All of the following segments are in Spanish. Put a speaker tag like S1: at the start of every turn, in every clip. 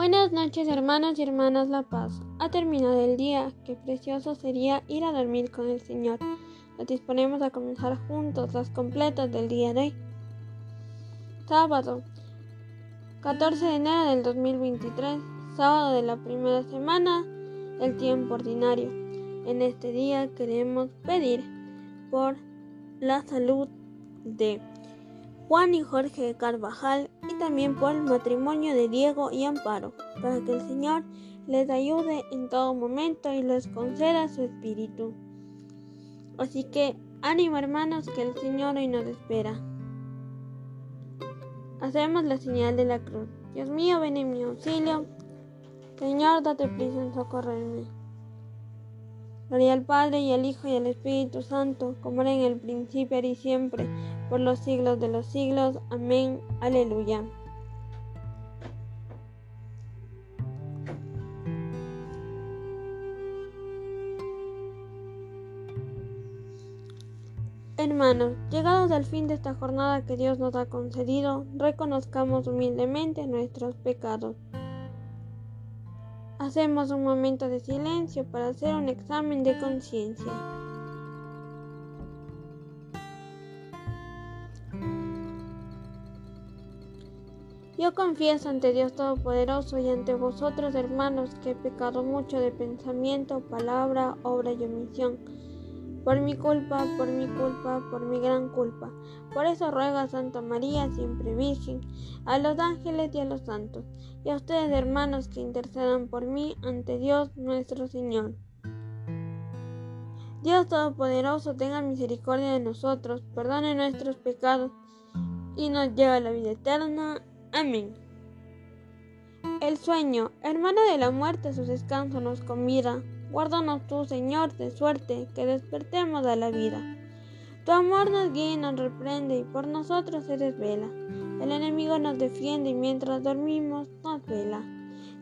S1: Buenas noches hermanos y hermanas La Paz. Ha terminado el día, qué precioso sería ir a dormir con el Señor. Nos disponemos a comenzar juntos las completas del día de hoy. Sábado, 14 de enero del 2023, sábado de la primera semana del tiempo ordinario. En este día queremos pedir por la salud de Juan y Jorge Carvajal y también por el matrimonio de Diego y Amparo, para que el Señor les ayude en todo momento y les conceda su espíritu. Así que ánimo hermanos que el Señor hoy nos espera. Hacemos la señal de la cruz. Dios mío, ven en mi auxilio. Señor, date prisa en socorrerme. Gloria al Padre y al Hijo y al Espíritu Santo, como era en el principio y siempre, por los siglos de los siglos. Amén. Aleluya. Hermanos, llegados al fin de esta jornada que Dios nos ha concedido, reconozcamos humildemente nuestros pecados. Hacemos un momento de silencio para hacer un examen de conciencia. Yo confieso ante Dios Todopoderoso y ante vosotros, hermanos, que he pecado mucho de pensamiento, palabra, obra y omisión por mi culpa, por mi culpa, por mi gran culpa. Por eso ruego a Santa María, siempre Virgen, a los ángeles y a los santos, y a ustedes hermanos que intercedan por mí ante Dios nuestro Señor. Dios Todopoderoso tenga misericordia de nosotros, perdone nuestros pecados y nos lleve a la vida eterna. Amén. El sueño, hermano de la muerte, su descanso nos convida. Guárdanos tú, Señor, de suerte que despertemos a la vida. Tu amor nos guía y nos reprende y por nosotros se desvela. El enemigo nos defiende y mientras dormimos nos vela.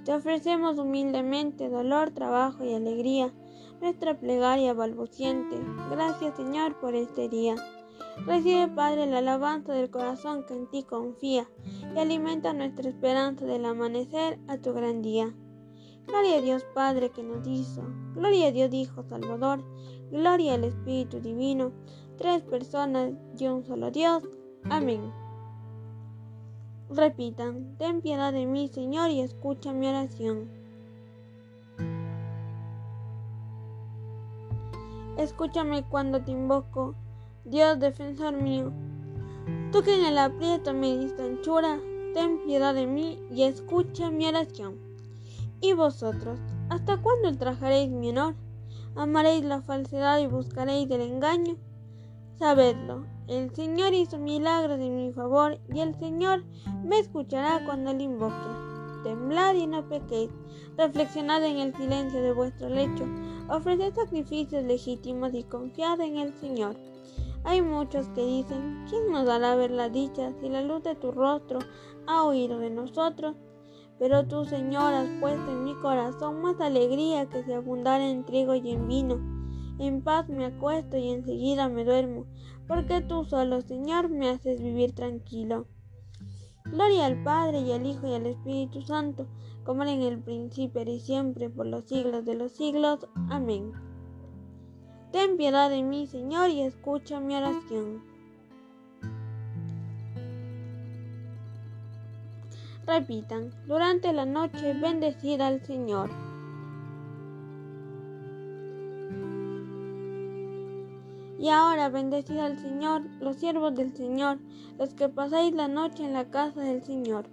S1: Te ofrecemos humildemente dolor, trabajo y alegría, nuestra plegaria balbuciente. Gracias, Señor, por este día. Recibe, Padre, la alabanza del corazón que en ti confía y alimenta nuestra esperanza del amanecer a tu gran día. Gloria a Dios Padre que nos hizo. Gloria a Dios Hijo Salvador. Gloria al Espíritu Divino. Tres personas y un solo Dios. Amén. Repitan, ten piedad de mí, Señor, y escucha mi oración. Escúchame cuando te invoco, Dios defensor mío. Tú que en el aprieto me diste anchura, ten piedad de mí y escucha mi oración. ¿Y vosotros? ¿Hasta cuándo ultrajaréis mi honor? ¿Amaréis la falsedad y buscaréis el engaño? Sabedlo, el Señor hizo milagros en mi favor y el Señor me escuchará cuando le invoque. Temblad y no pequéis, reflexionad en el silencio de vuestro lecho, ofreced sacrificios legítimos y confiad en el Señor. Hay muchos que dicen, ¿quién nos dará ver la dicha si la luz de tu rostro ha oído de nosotros? Pero tú, Señor, has puesto en mi corazón más alegría que si abundara en trigo y en vino. En paz me acuesto y enseguida me duermo, porque tú solo, Señor, me haces vivir tranquilo. Gloria al Padre y al Hijo y al Espíritu Santo, como era en el principio y siempre, por los siglos de los siglos. Amén. Ten piedad de mí, Señor, y escucha mi oración. Repitan, durante la noche bendecida al Señor. Y ahora bendecid al Señor, los siervos del Señor, los que pasáis la noche en la casa del Señor.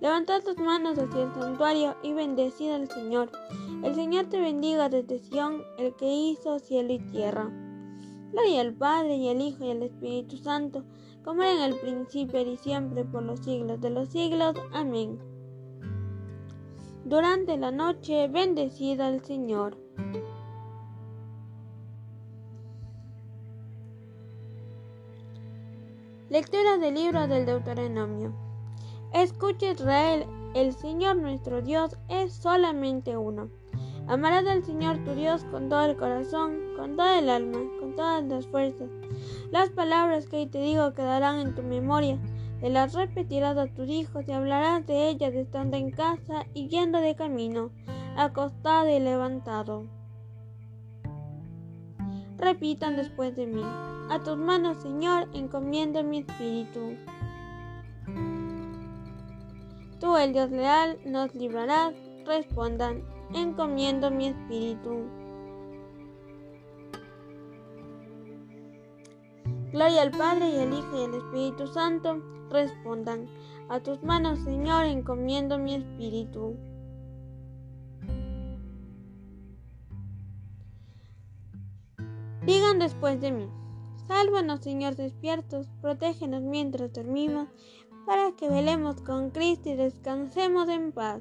S1: Levantad tus manos hacia el santuario y bendecid al Señor. El Señor te bendiga desde Sión, el que hizo cielo y tierra. Gloria al Padre y al Hijo y al Espíritu Santo como en el principio y siempre por los siglos de los siglos. Amén. Durante la noche, bendecida al Señor. Lectura del libro del Deuteronomio. Escucha Israel, el Señor nuestro Dios es solamente uno. Amarás al Señor tu Dios con todo el corazón, con toda el alma, con todas las fuerzas. Las palabras que hoy te digo quedarán en tu memoria. te las repetirás a tus hijos y hablarás de ellas estando en casa y yendo de camino, acostado y levantado. Repitan después de mí. A tus manos, Señor, encomiendo mi espíritu. Tú, el Dios leal, nos librarás. Respondan, encomiendo mi espíritu. Gloria al Padre y al Hijo y al Espíritu Santo. Respondan, a tus manos, Señor, encomiendo mi espíritu. Digan después de mí, sálvanos, Señor, despiertos, protégenos mientras dormimos, para que velemos con Cristo y descansemos en paz.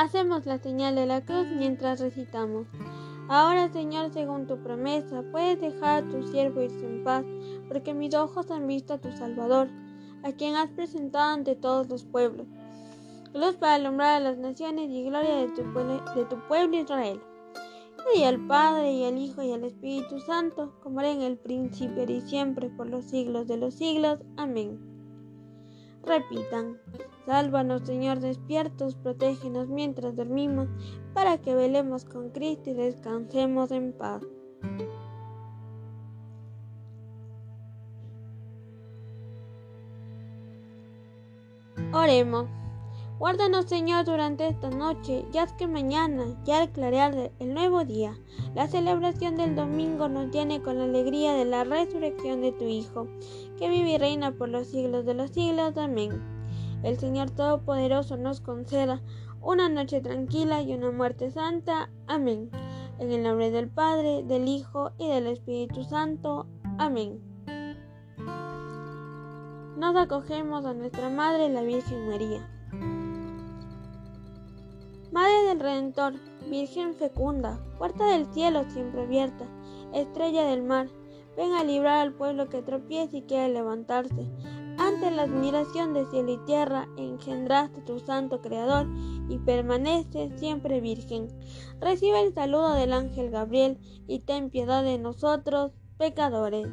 S1: Hacemos la señal de la cruz mientras recitamos. Ahora, Señor, según tu promesa, puedes dejar a tu siervo irse en paz, porque mis ojos han visto a tu Salvador, a quien has presentado ante todos los pueblos. Luz para alumbrar a las naciones y gloria de tu, pueblo, de tu pueblo Israel. Y al Padre, y al Hijo, y al Espíritu Santo, como era en el principio y siempre, por los siglos de los siglos. Amén. Repitan, sálvanos Señor despiertos, protégenos mientras dormimos, para que velemos con Cristo y descansemos en paz. Oremos. Guárdanos, Señor, durante esta noche, ya que mañana, ya al clarear el nuevo día, la celebración del domingo nos llene con la alegría de la resurrección de tu Hijo, que vive y reina por los siglos de los siglos. Amén. El Señor Todopoderoso nos conceda una noche tranquila y una muerte santa. Amén. En el nombre del Padre, del Hijo y del Espíritu Santo. Amén. Nos acogemos a nuestra Madre, la Virgen María. Del Redentor, Virgen fecunda, puerta del cielo siempre abierta, estrella del mar, ven a librar al pueblo que tropieza y quiere levantarse. Ante la admiración de cielo y tierra, engendraste tu santo Creador y permanece siempre virgen. Recibe el saludo del ángel Gabriel y ten piedad de nosotros, pecadores.